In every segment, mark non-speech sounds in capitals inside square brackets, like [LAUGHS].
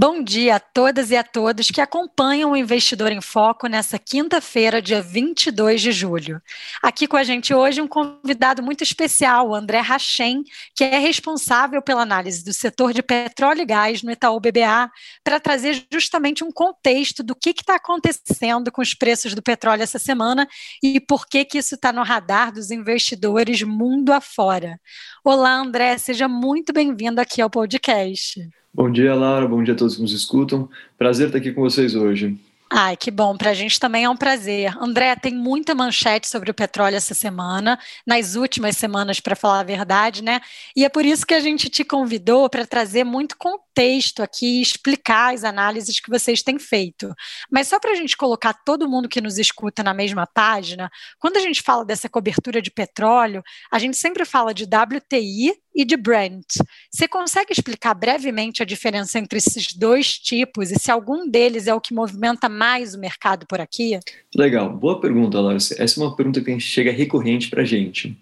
Bom dia a todas e a todos que acompanham o Investidor em Foco nessa quinta-feira, dia 22 de julho. Aqui com a gente hoje um convidado muito especial, o André Rachem, que é responsável pela análise do setor de petróleo e gás no Itaú BBA, para trazer justamente um contexto do que está acontecendo com os preços do petróleo essa semana e por que, que isso está no radar dos investidores mundo afora. Olá, André, seja muito bem-vindo aqui ao podcast. Bom dia, Laura. Bom dia a todos que nos escutam. Prazer estar aqui com vocês hoje. Ai, que bom, para a gente também é um prazer. André, tem muita manchete sobre o petróleo essa semana, nas últimas semanas, para falar a verdade, né? E é por isso que a gente te convidou para trazer muito contexto aqui, explicar as análises que vocês têm feito. Mas só para a gente colocar todo mundo que nos escuta na mesma página, quando a gente fala dessa cobertura de petróleo, a gente sempre fala de WTI e de Brent. Você consegue explicar brevemente a diferença entre esses dois tipos e se algum deles é o que movimenta mais o mercado por aqui? Legal, boa pergunta, Laura. Essa é uma pergunta que chega recorrente para a gente.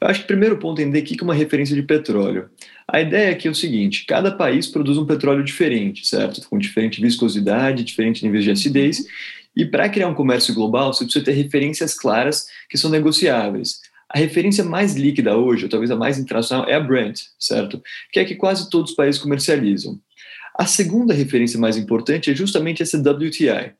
Eu acho que o primeiro ponto é entender o que é uma referência de petróleo. A ideia aqui é o seguinte: cada país produz um petróleo diferente, certo? Com diferente viscosidade, diferente níveis de acidez. E para criar um comércio global, você precisa ter referências claras que são negociáveis. A referência mais líquida hoje, ou talvez a mais internacional, é a Brent, certo? Que é que quase todos os países comercializam. A segunda referência mais importante é justamente essa WTI.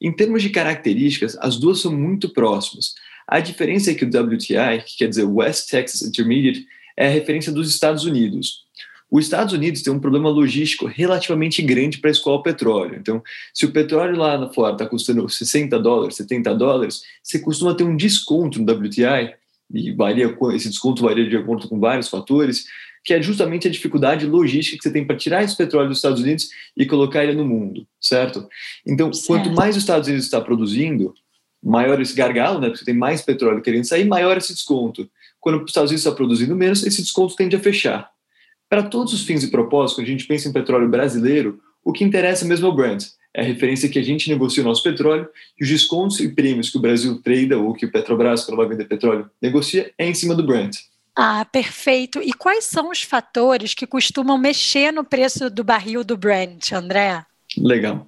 Em termos de características, as duas são muito próximas. A diferença é que o WTI, que quer dizer West Texas Intermediate, é a referência dos Estados Unidos. Os Estados Unidos tem um problema logístico relativamente grande para escoar o petróleo. Então, se o petróleo lá fora está custando 60 dólares, 70 dólares, você costuma ter um desconto no WTI e varia, esse desconto varia de acordo com vários fatores, que é justamente a dificuldade logística que você tem para tirar esse petróleo dos Estados Unidos e colocar ele no mundo, certo? Então, certo. quanto mais os Estados Unidos está produzindo, maior esse gargalo, né? Porque você tem mais petróleo querendo sair, maior esse desconto. Quando os Estados Unidos está produzindo menos, esse desconto tende a fechar. Para todos os fins e propósitos, quando a gente pensa em petróleo brasileiro, o que interessa mesmo é o Brent é a referência que a gente negocia o nosso petróleo e os descontos e prêmios que o Brasil trade ou que o Petrobras, quando vai vender petróleo, negocia é em cima do Brent. Ah, perfeito. E quais são os fatores que costumam mexer no preço do barril do Brent, André? Legal.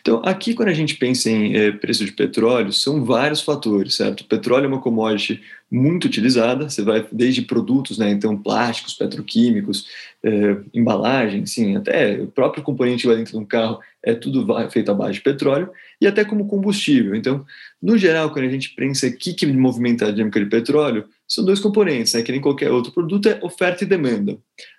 Então, aqui, quando a gente pensa em é, preço de petróleo, são vários fatores, certo? O petróleo é uma commodity muito utilizada, você vai desde produtos, né, então plásticos, petroquímicos, é, embalagem, sim, até o próprio componente lá dentro de um carro é tudo feito à base de petróleo, e até como combustível. Então, no geral, quando a gente pensa aqui que movimenta a dinâmica de petróleo, são dois componentes, né, que nem qualquer outro produto, é oferta e demanda.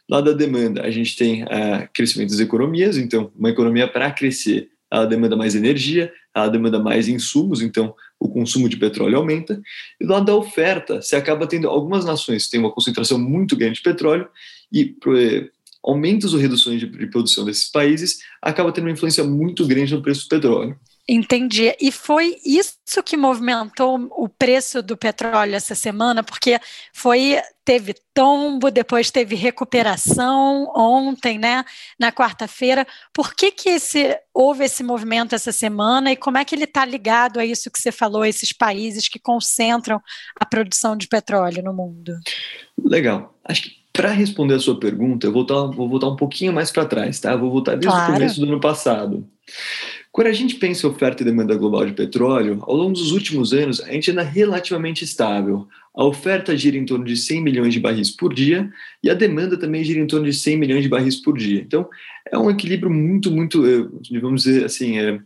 Lá da demanda, a gente tem uh, crescimento das economias, então, uma economia para crescer ela demanda mais energia, ela demanda mais insumos, então o consumo de petróleo aumenta. E do lado da oferta, você acaba tendo algumas nações que têm uma concentração muito grande de petróleo e eh, aumentos ou reduções de, de produção desses países acaba tendo uma influência muito grande no preço do petróleo. Entendi. E foi isso que movimentou o preço do petróleo essa semana, porque foi teve tombo, depois teve recuperação ontem, né, na quarta-feira. Por que que esse, houve esse movimento essa semana e como é que ele está ligado a isso que você falou, esses países que concentram a produção de petróleo no mundo? Legal. Acho que para responder a sua pergunta, eu vou voltar, vou voltar um pouquinho mais para trás, tá? Vou voltar desde claro. o começo do ano passado. Quando a gente pensa em oferta e demanda global de petróleo, ao longo dos últimos anos, a gente anda relativamente estável. A oferta gira em torno de 100 milhões de barris por dia e a demanda também gira em torno de 100 milhões de barris por dia. Então, é um equilíbrio muito, muito, eh, vamos dizer assim, é,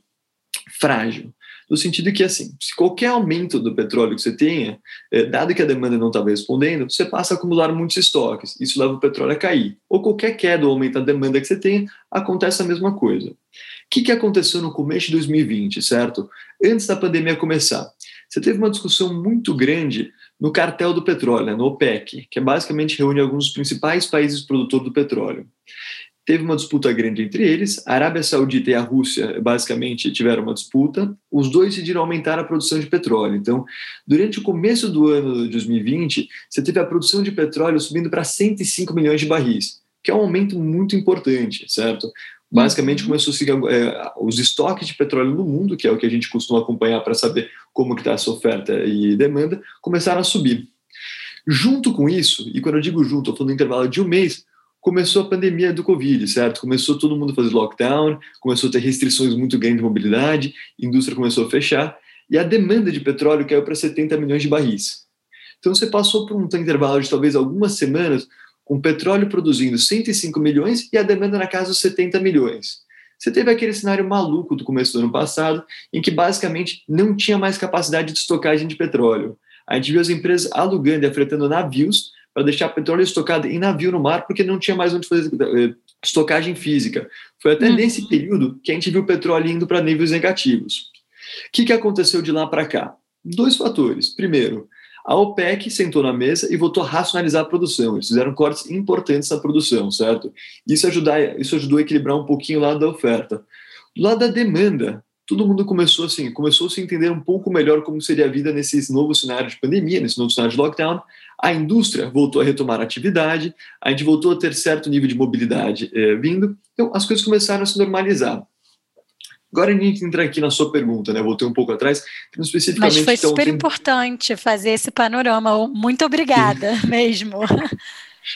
frágil no sentido que, assim, se qualquer aumento do petróleo que você tenha, é, dado que a demanda não estava respondendo, você passa a acumular muitos estoques, isso leva o petróleo a cair. Ou qualquer queda ou aumento da demanda que você tenha, acontece a mesma coisa. Que, que aconteceu no começo de 2020, certo? Antes da pandemia começar, você teve uma discussão muito grande no cartel do petróleo, né, no OPEC, que é basicamente reúne alguns dos principais países produtores do petróleo. teve uma disputa grande entre eles. A Arábia Saudita e a Rússia, basicamente, tiveram uma disputa. Os dois decidiram aumentar a produção de petróleo. Então, durante o começo do ano de 2020, você teve a produção de petróleo subindo para 105 milhões de barris, que é um aumento muito importante, certo? Basicamente, uhum. começou a seguir é, os estoques de petróleo no mundo, que é o que a gente costuma acompanhar para saber como está essa oferta e demanda, começaram a subir. Junto com isso, e quando eu digo junto, eu estou no intervalo de um mês, começou a pandemia do Covid, certo? Começou todo mundo a fazer lockdown, começou a ter restrições muito grandes de mobilidade, a indústria começou a fechar, e a demanda de petróleo caiu para 70 milhões de barris. Então você passou por um intervalo de talvez algumas semanas com petróleo produzindo 105 milhões e a demanda na casa dos 70 milhões. Você teve aquele cenário maluco do começo do ano passado, em que basicamente não tinha mais capacidade de estocagem de petróleo. A gente viu as empresas alugando e afretando navios para deixar petróleo estocado em navio no mar, porque não tinha mais onde fazer eh, estocagem física. Foi até uhum. nesse período que a gente viu o petróleo indo para níveis negativos. O que, que aconteceu de lá para cá? Dois fatores. Primeiro, a OPEC sentou na mesa e voltou a racionalizar a produção. Eles fizeram cortes importantes na produção, certo? Isso, ajudar, isso ajudou a equilibrar um pouquinho o lado da oferta. Do lado da demanda, todo mundo começou assim, começou a se entender um pouco melhor como seria a vida nesse novo cenário de pandemia, nesse novo cenário de lockdown. A indústria voltou a retomar a atividade, a gente voltou a ter certo nível de mobilidade eh, vindo, então as coisas começaram a se normalizar. Agora a gente entra aqui na sua pergunta, né? Voltei um pouco atrás, especificamente. Mas foi então, super tem... importante fazer esse panorama. Muito obrigada [LAUGHS] [LAUGHS] mesmo.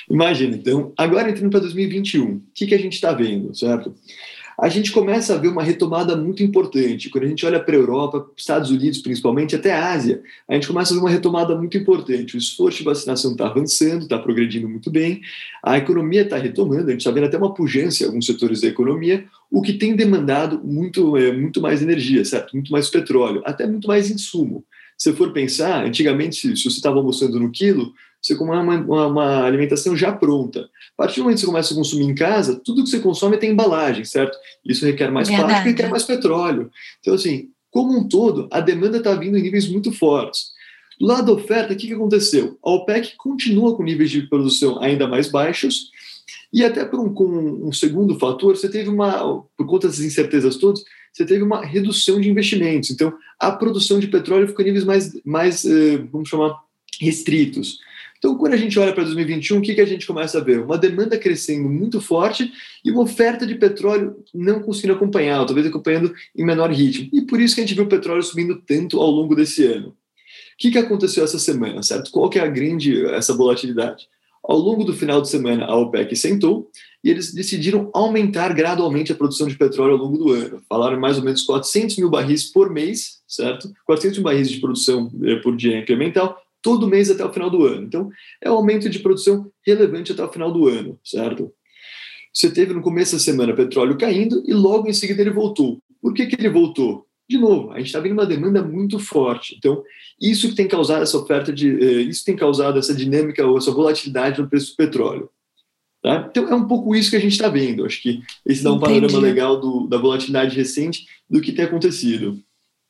Imagina, então, agora entrando para 2021, o que, que a gente está vendo, certo? A gente começa a ver uma retomada muito importante. Quando a gente olha para a Europa, Estados Unidos principalmente, até a Ásia, a gente começa a ver uma retomada muito importante. O esforço de vacinação está avançando, está progredindo muito bem, a economia está retomando, a gente está vendo até uma pujança em alguns setores da economia, o que tem demandado muito, é, muito mais energia, certo? Muito mais petróleo, até muito mais insumo. Se for pensar, antigamente, se você estava almoçando no quilo, você come uma, uma, uma, alimentação já pronta. A partir do momento que você começa a consumir em casa, tudo que você consome tem embalagem, certo? Isso requer mais Verdade. plástico e requer mais petróleo. Então, assim, como um todo, a demanda está vindo em níveis muito fortes. Do lado da oferta, o que, que aconteceu? A OPEC continua com níveis de produção ainda mais baixos, e até por um, com um segundo fator, você teve uma, por conta dessas incertezas todas, você teve uma redução de investimentos. Então, a produção de petróleo ficou em níveis mais, mais eh, vamos chamar, restritos. Então, quando a gente olha para 2021, o que, que a gente começa a ver? Uma demanda crescendo muito forte e uma oferta de petróleo não conseguindo acompanhar, talvez acompanhando em menor ritmo. E por isso que a gente viu o petróleo subindo tanto ao longo desse ano. O que, que aconteceu essa semana, certo? Qual que é a grande essa volatilidade? Ao longo do final de semana, a OPEC sentou e eles decidiram aumentar gradualmente a produção de petróleo ao longo do ano. Falaram mais ou menos 400 mil barris por mês, certo? 400 mil barris de produção eh, por dia incremental, todo mês até o final do ano. Então, é um aumento de produção relevante até o final do ano, certo? Você teve no começo da semana petróleo caindo e logo em seguida ele voltou. Por que, que ele voltou? De novo, a gente está vendo uma demanda muito forte. Então, isso que tem causado essa oferta de. Eh, isso tem causado essa dinâmica ou essa volatilidade no preço do petróleo. Tá? Então, é um pouco isso que a gente está vendo. Acho que esse dá um Entendi. panorama legal do, da volatilidade recente do que tem acontecido.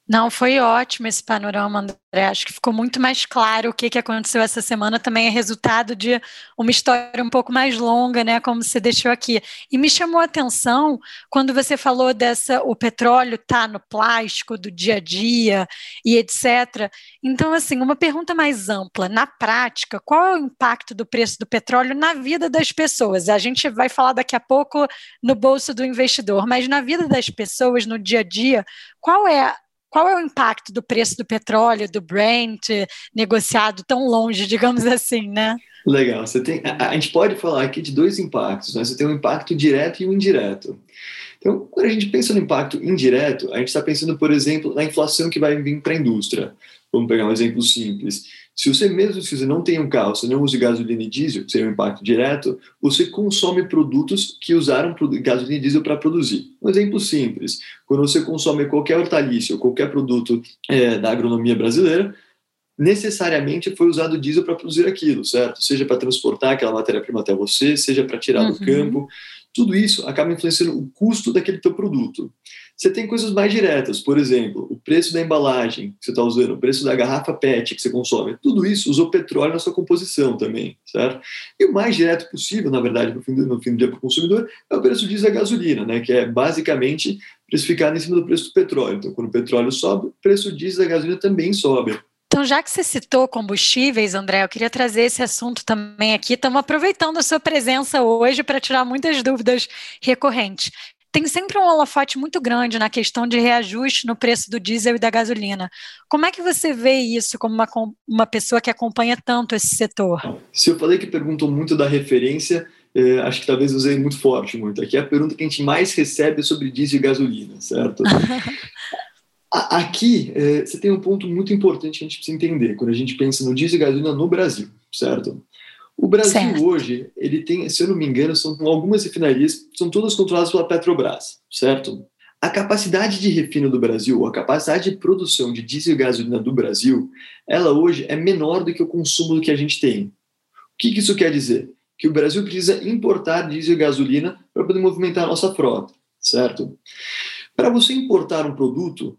Não, foi ótimo esse panorama, André. Acho que ficou muito mais claro o que, que aconteceu essa semana. Também é resultado de uma história um pouco mais longa, né? Como você deixou aqui. E me chamou a atenção quando você falou dessa o petróleo tá no plástico do dia a dia e etc. Então, assim, uma pergunta mais ampla. Na prática, qual é o impacto do preço do petróleo na vida das pessoas? A gente vai falar daqui a pouco no bolso do investidor, mas na vida das pessoas, no dia a dia, qual é qual é o impacto do preço do petróleo, do Brent, negociado tão longe, [LAUGHS] digamos assim, né? Legal. Você tem, a, a gente pode falar aqui de dois impactos. Né? Você tem um impacto direto e um indireto. Então, quando a gente pensa no impacto indireto, a gente está pensando, por exemplo, na inflação que vai vir para a indústria. Vamos pegar um exemplo simples. Se você mesmo se você não tem um carro, você não usa gasolina e diesel, que seria um impacto direto, você consome produtos que usaram gasolina e diesel para produzir. Um exemplo simples: quando você consome qualquer hortaliça ou qualquer produto é, da agronomia brasileira, necessariamente foi usado diesel para produzir aquilo, certo? Seja para transportar aquela matéria-prima até você, seja para tirar uhum. do campo. Tudo isso acaba influenciando o custo daquele teu produto. Você tem coisas mais diretas, por exemplo, o preço da embalagem que você está usando, o preço da garrafa PET que você consome, tudo isso usou petróleo na sua composição também, certo? E o mais direto possível, na verdade, no fim do, no fim do dia para o consumidor, é o preço diesel gasolina, né, que é basicamente precificado em cima do preço do petróleo. Então, quando o petróleo sobe, o preço diesel da gasolina também sobe. Então, já que você citou combustíveis, André, eu queria trazer esse assunto também aqui. Estamos aproveitando a sua presença hoje para tirar muitas dúvidas recorrentes. Tem sempre um holofote muito grande na questão de reajuste no preço do diesel e da gasolina. Como é que você vê isso como uma, uma pessoa que acompanha tanto esse setor? Se eu falei que perguntam muito da referência, é, acho que talvez usei muito forte muito. Aqui é a pergunta que a gente mais recebe sobre diesel e gasolina, certo? [LAUGHS] Aqui, é, você tem um ponto muito importante que a gente precisa entender quando a gente pensa no diesel e gasolina no Brasil, certo? O Brasil certo. hoje, ele tem, se eu não me engano, são algumas refinarias, são todas controladas pela Petrobras, certo? A capacidade de refino do Brasil, a capacidade de produção de diesel e gasolina do Brasil, ela hoje é menor do que o consumo do que a gente tem. O que, que isso quer dizer? Que o Brasil precisa importar diesel e gasolina para poder movimentar a nossa frota, certo? Para você importar um produto,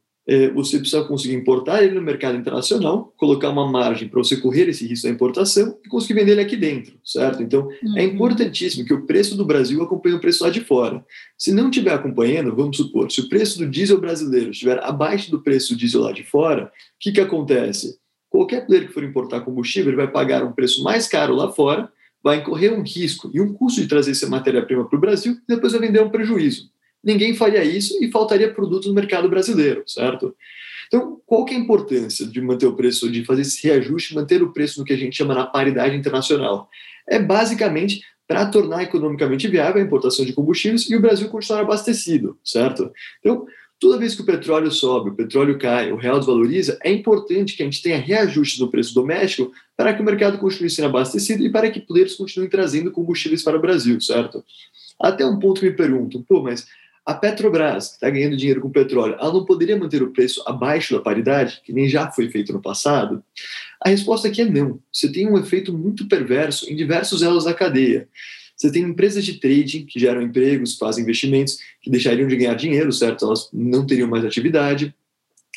você precisa conseguir importar ele no mercado internacional, colocar uma margem para você correr esse risco da importação e conseguir vender ele aqui dentro, certo? Então, é uhum. é importantíssimo que o preço do Brasil acompanhe o preço lá de fora. Se não estiver acompanhando, vamos supor, se o preço do diesel brasileiro estiver abaixo do preço do diesel lá de fora, o que, que acontece? Qualquer player que for importar combustível, ele vai pagar um preço mais caro lá fora, vai incorrer um risco e um custo de trazer essa matéria-prima para o Brasil e depois vai vender um prejuízo ninguém faria isso e faltaria produto no mercado brasileiro, certo? Então, qual que é a importância de manter o preço, de fazer esse reajuste, manter o preço no que a gente chama na paridade internacional? É basicamente para tornar economicamente viável a importação de combustíveis e o Brasil continuar abastecido, certo? Então, toda vez que o petróleo sobe, o petróleo cai, o real desvaloriza, é importante que a gente tenha reajustes no preço doméstico para que o mercado continue sendo abastecido e para que players continuem trazendo combustíveis para o Brasil, certo? Até um ponto me perguntam, pô, mas a Petrobras, que está ganhando dinheiro com petróleo, ela não poderia manter o preço abaixo da paridade, que nem já foi feito no passado? A resposta aqui é não. Você tem um efeito muito perverso em diversos elos da cadeia. Você tem empresas de trading que geram empregos, fazem investimentos, que deixariam de ganhar dinheiro, certo? Elas não teriam mais atividade.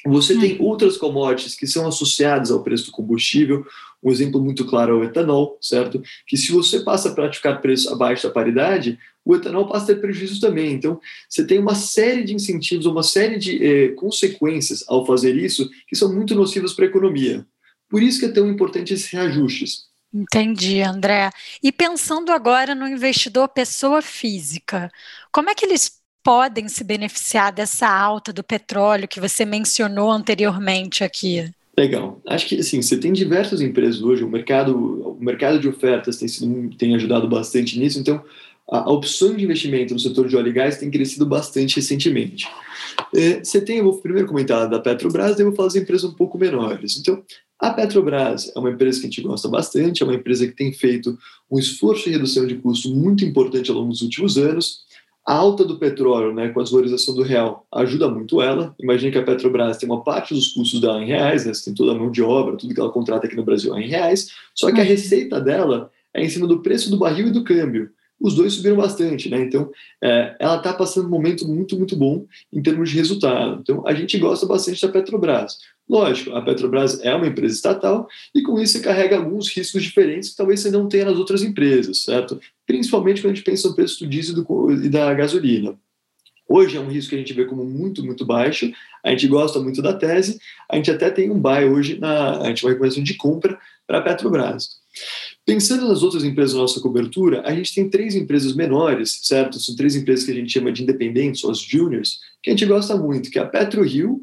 Você hum. tem outras commodities que são associadas ao preço do combustível. Um exemplo muito claro é o etanol, certo? Que se você passa a praticar preço abaixo da paridade, o etanol passa a ter prejuízos também. Então, você tem uma série de incentivos, uma série de eh, consequências ao fazer isso que são muito nocivas para a economia. Por isso que é tão importante esses reajustes. Entendi, André. E pensando agora no investidor pessoa física, como é que eles podem se beneficiar dessa alta do petróleo que você mencionou anteriormente aqui? Legal. Acho que assim, você tem diversas empresas hoje, o mercado, o mercado de ofertas tem, sido, tem ajudado bastante nisso, então a, opção de investimento no setor de óleo e gás tem crescido bastante recentemente. É, você tem, eu vou primeiro comentar da Petrobras, depois vou falar das empresas um pouco menores. Então, a Petrobras é uma empresa que a gente gosta bastante, é uma empresa que tem feito um esforço de redução de custo muito importante ao longo dos últimos anos. A alta do petróleo, né, com a desvalorização do real, ajuda muito ela. Imagine que a Petrobras tem uma parte dos custos dela em reais, né, tem toda a mão de obra, tudo que ela contrata aqui no Brasil é em reais, só que a uhum. receita dela é em cima do preço do barril e do câmbio. Os dois subiram bastante, né? Então, é, ela está passando um momento muito, muito bom em termos de resultado. Então, a gente gosta bastante da Petrobras. Lógico, a Petrobras é uma empresa estatal e com isso você carrega alguns riscos diferentes que talvez você não tenha nas outras empresas, certo? Principalmente quando a gente pensa no preço do diesel e da gasolina. Hoje é um risco que a gente vê como muito, muito baixo. A gente gosta muito da tese. A gente até tem um buy hoje, na, a gente vai começar de compra para a Petrobras. Pensando nas outras empresas da nossa cobertura, a gente tem três empresas menores, certo? São três empresas que a gente chama de independentes, ou as juniors, que a gente gosta muito, que é a PetroRio,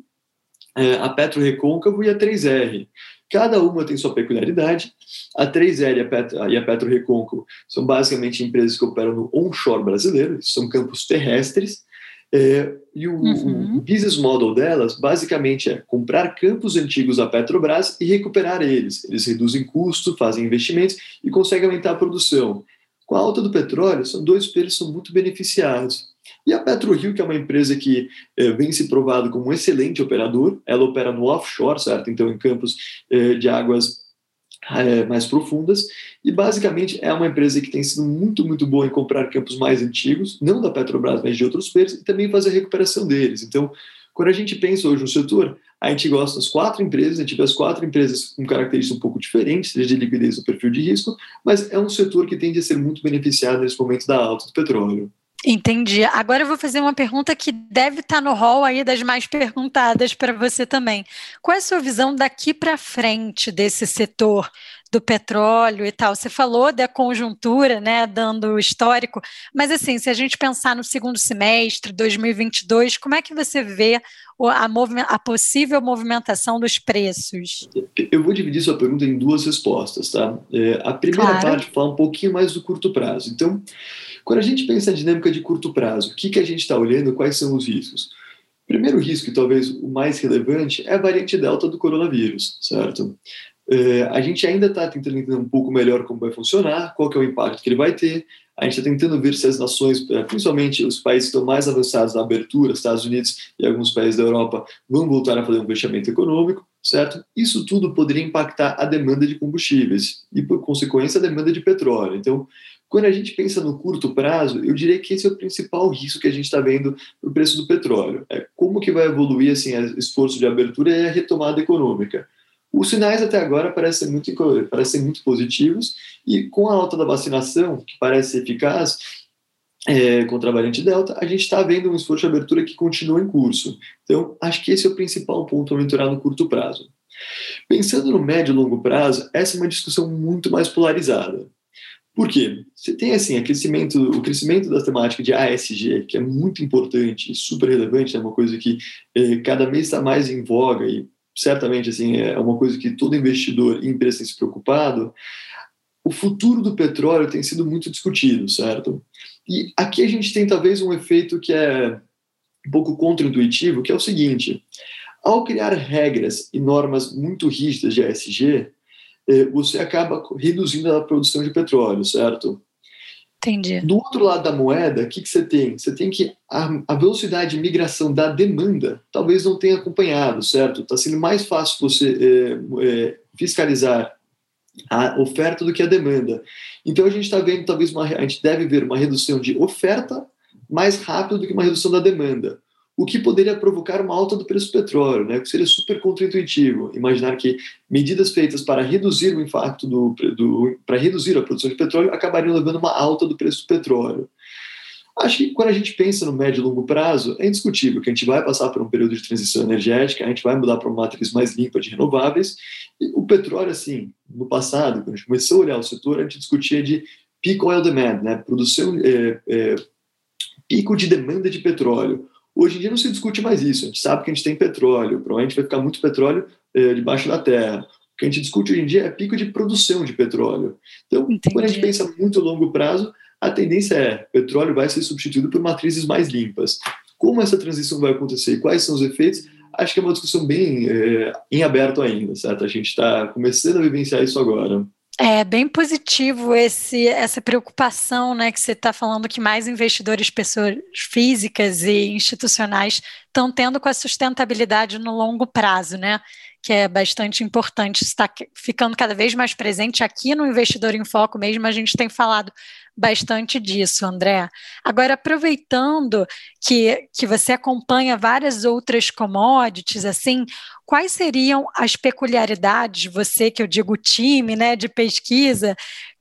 é, a Petro Recôncavo e a 3R. Cada uma tem sua peculiaridade. A 3R e a, Petro, e a Petro Recôncavo são basicamente empresas que operam no onshore brasileiro, são campos terrestres. É, e o, uhum. o, business model delas basicamente é comprar campos antigos da Petrobras e recuperar eles. Eles reduzem custo, fazem investimentos e conseguem aumentar a produção. Com a alta do petróleo, são dois players são muito beneficiados. E a PetroRio, que é uma empresa que eh, vem se provado como um excelente operador, ela opera no offshore, certo? Então, em campos eh, de águas mais profundas, e basicamente é uma empresa que tem sido muito, muito boa em comprar campos mais antigos, não da Petrobras, mas de outros players, e também fazer a recuperação deles. Então, quando a gente pensa hoje no setor, a gente gosta das quatro empresas, a gente vê as quatro empresas com características um pouco diferentes, seja de liquidez ou perfil de risco, mas é um setor que tende a ser muito beneficiado nesse momento da alta do petróleo. Entendi. Agora eu vou fazer uma pergunta que deve estar no hall aí das mais perguntadas para você também. Qual é a sua visão daqui para frente desse setor? Do petróleo e tal. Você falou da conjuntura, né, dando o histórico, mas assim, se a gente pensar no segundo semestre 2022, como é que você vê a, a possível movimentação dos preços? Eu vou dividir sua pergunta em duas respostas, tá? É, a primeira claro. parte fala um pouquinho mais do curto prazo. Então, quando a gente pensa na dinâmica de curto prazo, o que, que a gente está olhando, quais são os riscos? O primeiro risco, e talvez o mais relevante, é a variante delta do coronavírus, certo? É, a gente ainda está tentando entender um pouco melhor como vai funcionar, qual que é o impacto que ele vai ter. A gente está tentando ver se as nações, é, principalmente os países que estão mais avançados na abertura, Estados Unidos e alguns países da Europa, vão voltar a fazer um fechamento econômico, certo? Isso tudo poderia impactar a demanda de combustíveis e, por consequência, a demanda de petróleo. Então, quando a gente pensa no curto prazo, eu diria que esse é o principal risco que a gente está vendo para o preço do petróleo. É como que vai evoluir assim, o esforço de abertura e a retomada econômica. Os sinais até agora parecem muito, parecem muito positivos e com a alta da vacinação, que parece eficaz é, contra a variante Delta, a gente está vendo um esforço de abertura que continua em curso. Então, acho que esse é o principal ponto a monitorar no curto prazo. Pensando no médio e longo prazo, essa é uma discussão muito mais polarizada. Por quê? Você tem assim, crescimento, o crescimento da temática de ASG, que é muito importante e super relevante, é uma coisa que é, cada mês está mais em voga e certamente assim é uma coisa que todo investidor e empresa tem se preocupado, o futuro do petróleo tem sido muito discutido, certo? E aqui a gente tem talvez um efeito que é um pouco contraintuitivo, que é o seguinte: ao criar regras e normas muito rígidas de ESG, eh, você acaba reduzindo a produção de petróleo, certo? Entendi. Do outro lado da moeda, o que, que você tem? Você tem que a, a, velocidade de migração da demanda talvez não tenha acompanhado, certo? Está sendo mais fácil você é, é, fiscalizar a oferta do que a demanda. Então a gente está vendo talvez uma, a gente deve ver uma redução de oferta mais rápido do que uma redução da demanda o que poderia provocar uma alta do preço do petróleo, né? que seria super contraintuitivo. Imaginar que medidas feitas para reduzir o impacto do, do para reduzir a produção de petróleo acabariam levando uma alta do preço do petróleo. Acho que quando a gente pensa no médio e longo prazo, é indiscutível que a gente vai passar por um período de transição energética, a gente vai mudar para uma matriz mais limpa de renováveis. E o petróleo, assim, no passado, quando a gente começou a olhar o setor, a gente discutia de peak oil demand, né? produção, é, é, pico de demanda de petróleo Hoje em dia não se discute mais isso. A gente sabe que a gente tem petróleo, provavelmente vai ficar muito petróleo é, debaixo da terra. O que a gente discute hoje em dia é pico de produção de petróleo. Então, Entendi. quando a gente pensa muito a longo prazo, a tendência é petróleo vai ser substituído por matrizes mais limpas. Como essa transição vai acontecer e quais são os efeitos, acho que é uma discussão bem é, em aberto ainda, certo? A gente está começando a vivenciar isso agora. É bem positivo esse, essa preocupação, né, que você está falando que mais investidores, pessoas físicas e institucionais estão tendo com a sustentabilidade no longo prazo, né? Que é bastante importante, está ficando cada vez mais presente aqui no Investidor em Foco mesmo, a gente tem falado bastante disso, André. Agora, aproveitando que, que você acompanha várias outras commodities, assim, quais seriam as peculiaridades, você que eu digo time, né, de pesquisa, o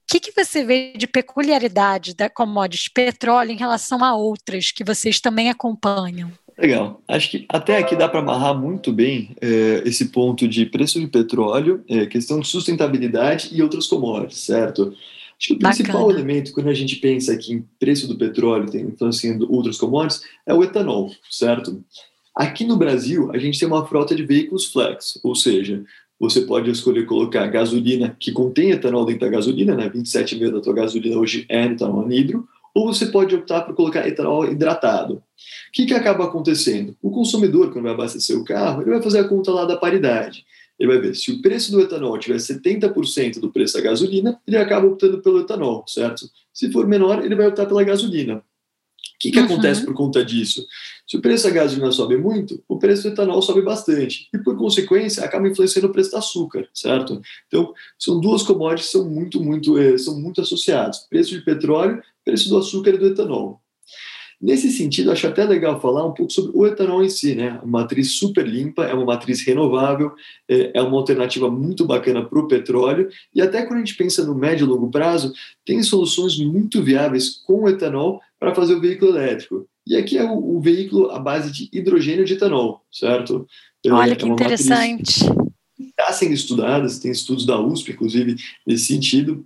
que, que você vê de peculiaridade da commodities petróleo em relação a outras que vocês também acompanham? Legal. Acho que até aqui dá para amarrar muito bem é, esse ponto de preço de petróleo, é, questão de sustentabilidade e outras commodities, certo? Acho que o principal Bacana. elemento, quando a gente pensa aqui em preço do petróleo, influenciando outros commodities, é o etanol, certo? Aqui no Brasil, a gente tem uma frota de veículos flex, ou seja, você pode escolher colocar gasolina que contém etanol dentro da gasolina, né? 27,5 da tua gasolina hoje é etanol anidro, ou você pode optar por colocar etanol hidratado. O que, que acaba acontecendo? O consumidor, quando vai abastecer o carro, ele vai fazer a conta lá da paridade. Ele vai ver se o preço do etanol tiver 70% do preço da gasolina, ele acaba optando pelo etanol, certo? Se for menor, ele vai optar pela gasolina. que, que uhum. acontece por conta disso? Se o preço da gasolina sobe muito, o preço do etanol sobe bastante. E, por consequência, acaba influenciando o preço do açúcar, certo? Então, são duas commodities que são muito, muito, eh, são muito associados. Preço de petróleo, preço do açúcar e do etanol. Nesse sentido, acho até legal falar um pouco sobre o etanol em si, né? Uma matriz super limpa, é uma matriz renovável, é, é uma alternativa muito bacana para o petróleo, e até quando a gente pensa no médio e longo prazo, tem soluções muito viáveis com o etanol para fazer o veículo elétrico. E aqui é o, o veículo à base de hidrogênio de etanol, certo? Olha é que interessante. Está sendo estudada, tem estudos da USP, inclusive, nesse sentido,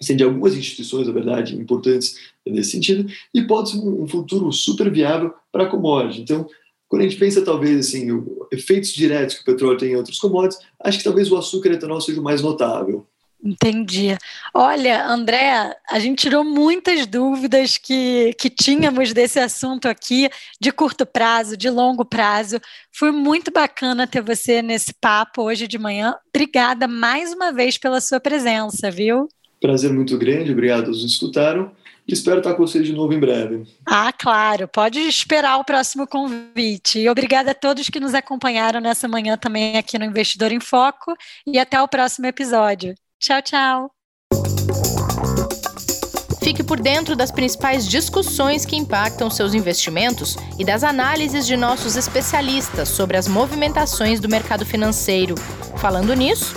sendo de algumas instituições, na verdade, importantes nesse sentido, e pode ser um futuro super viável para a commodity. Então, quando a gente pensa, talvez, assim, o, efeitos diretos que o petróleo tem em outros commodities, acho que talvez o açúcar e etanol seja o mais notável. Entendi. Olha, André, a gente tirou muitas dúvidas que, que tínhamos desse assunto aqui, de curto prazo, de longo prazo. Foi muito bacana ter você nesse papo hoje de manhã. Obrigada mais uma vez pela sua presença, viu? Prazer muito grande, obrigado a todos que escutaram. E espero estar com vocês de novo em breve. Ah, claro, pode esperar o próximo convite. E obrigada a todos que nos acompanharam nessa manhã também aqui no Investidor em Foco. E até o próximo episódio. Tchau, tchau. Fique por dentro das principais discussões que impactam seus investimentos e das análises de nossos especialistas sobre as movimentações do mercado financeiro. Falando nisso,